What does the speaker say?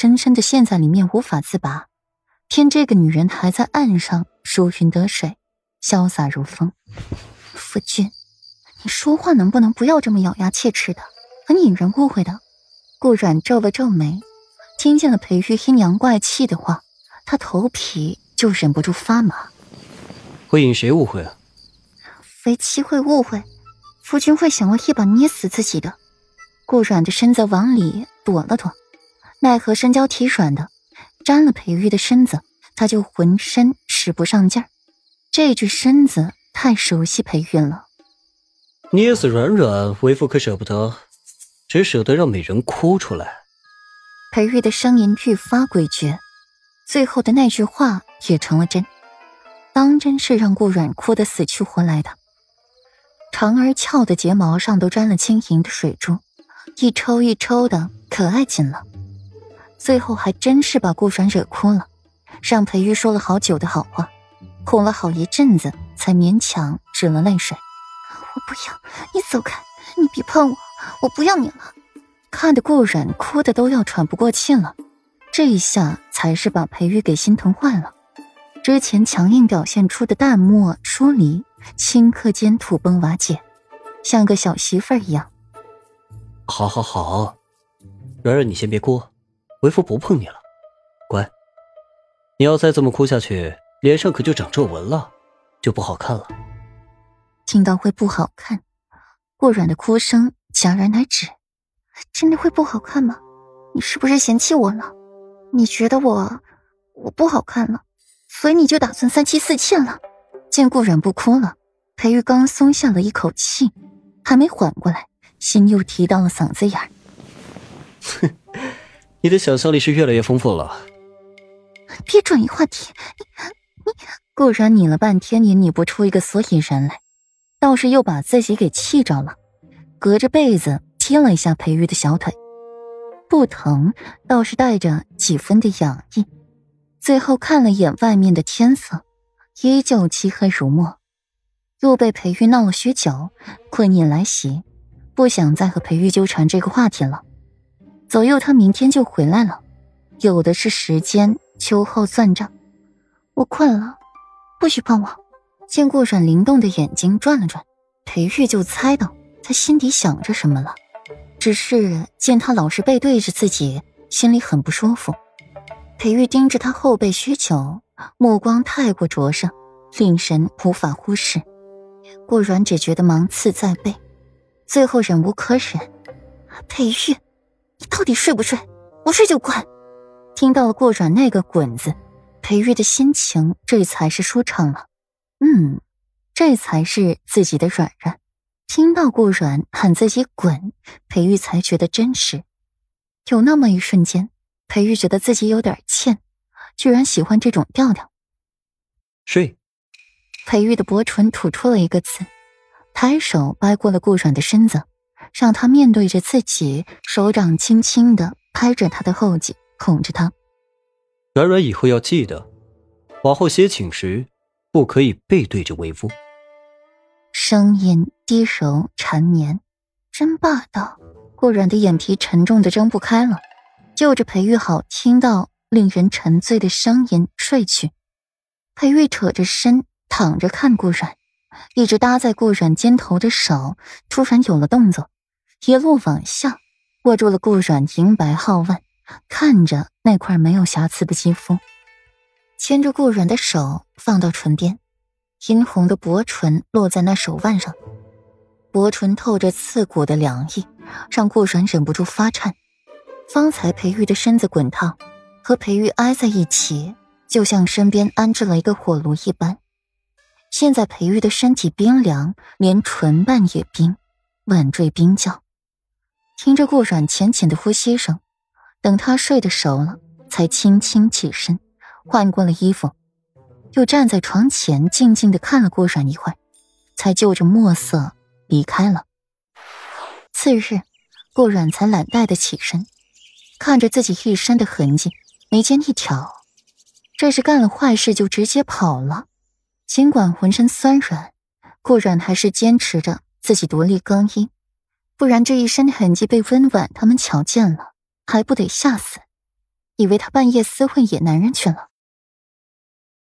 深深的陷在里面无法自拔。偏这个女人还在岸上如云得水，潇洒如风。夫君，你说话能不能不要这么咬牙切齿的，很引人误会的。顾阮皱了皱眉，听见了裴玉阴阳怪气的话，他头皮就忍不住发麻。会引谁误会啊？非妻会误会，夫君会想要一把捏死自己的。顾阮的身子往里躲了躲，奈何身娇体软的。沾了裴玉的身子，他就浑身使不上劲儿。这具身子太熟悉裴玉了。捏死软软，为父可舍不得，只舍得让美人哭出来。裴玉的声音愈发诡谲，最后的那句话也成了真，当真是让顾软哭得死去活来的。长而翘的睫毛上都沾了晶莹的水珠，一抽一抽的，可爱极了。最后还真是把顾软惹哭了，让裴玉说了好久的好话，哄了好一阵子，才勉强止了泪水。我不要你走开，你别碰我，我不要你了。看得顾软哭的都要喘不过气了，这一下才是把裴玉给心疼坏了。之前强硬表现出的淡漠疏离，顷刻间土崩瓦解，像个小媳妇儿一样。好，好，好，软软，你先别哭。为夫不碰你了，乖。你要再这么哭下去，脸上可就长皱纹了，就不好看了。听到会不好看，顾软的哭声戛然而止。真的会不好看吗？你是不是嫌弃我了？你觉得我我不好看了，所以你就打算三妻四妾了？见顾软不哭了，裴玉刚松下了一口气，还没缓过来，心又提到了嗓子眼儿。哼。你的想象力是越来越丰富了。别转移话题，你你顾然拧了半天也拧不出一个所以然来，倒是又把自己给气着了，隔着被子踢了一下裴玉的小腿，不疼，倒是带着几分的痒意。最后看了眼外面的天色，依旧漆黑如墨，又被裴玉闹了许久，困意来袭，不想再和裴玉纠缠这个话题了。左右，他明天就回来了，有的是时间秋后算账。我困了，不许碰我。见顾阮灵动的眼睛转了转，裴玉就猜到他心底想着什么了。只是见他老是背对着自己，心里很不舒服。裴玉盯着他后背许久，目光太过灼热，令神无法忽视。顾阮只觉得芒刺在背，最后忍无可忍，裴玉。你到底睡不睡？不睡就滚！听到了顾软那个“滚”字，裴玉的心情这才是舒畅了。嗯，这才是自己的软软。听到顾软喊自己滚，裴玉才觉得真实。有那么一瞬间，裴玉觉得自己有点欠，居然喜欢这种调调。睡。裴玉的薄唇吐出了一个字，抬手掰过了顾软的身子。让他面对着自己，手掌轻轻的拍着他的后颈，哄着他。软软以后要记得，往后歇寝时不可以背对着为夫。声音低柔缠绵，真霸道。顾软的眼皮沉重的睁不开了，就着裴玉好听到令人沉醉的声音睡去。裴玉扯着身躺着看顾软，一直搭在顾软肩头的手突然有了动作。一路往下，握住了顾软银白皓腕，看着那块没有瑕疵的肌肤，牵着顾软的手放到唇边，殷红的薄唇落在那手腕上，薄唇透着刺骨的凉意，让顾软忍不住发颤。方才裴玉的身子滚烫，和裴玉挨在一起，就像身边安置了一个火炉一般。现在裴玉的身体冰凉，连唇瓣也冰，晚坠冰窖。听着顾软浅浅的呼吸声，等他睡得熟了，才轻轻起身，换过了衣服，又站在床前静静的看了顾软一会儿，才就着墨色离开了。次日，顾软才懒怠的起身，看着自己一身的痕迹，眉间一挑，这是干了坏事就直接跑了。尽管浑身酸软，顾软还是坚持着自己独立更衣。不然这一身痕迹被温婉他们瞧见了，还不得吓死？以为他半夜私混野男人去了。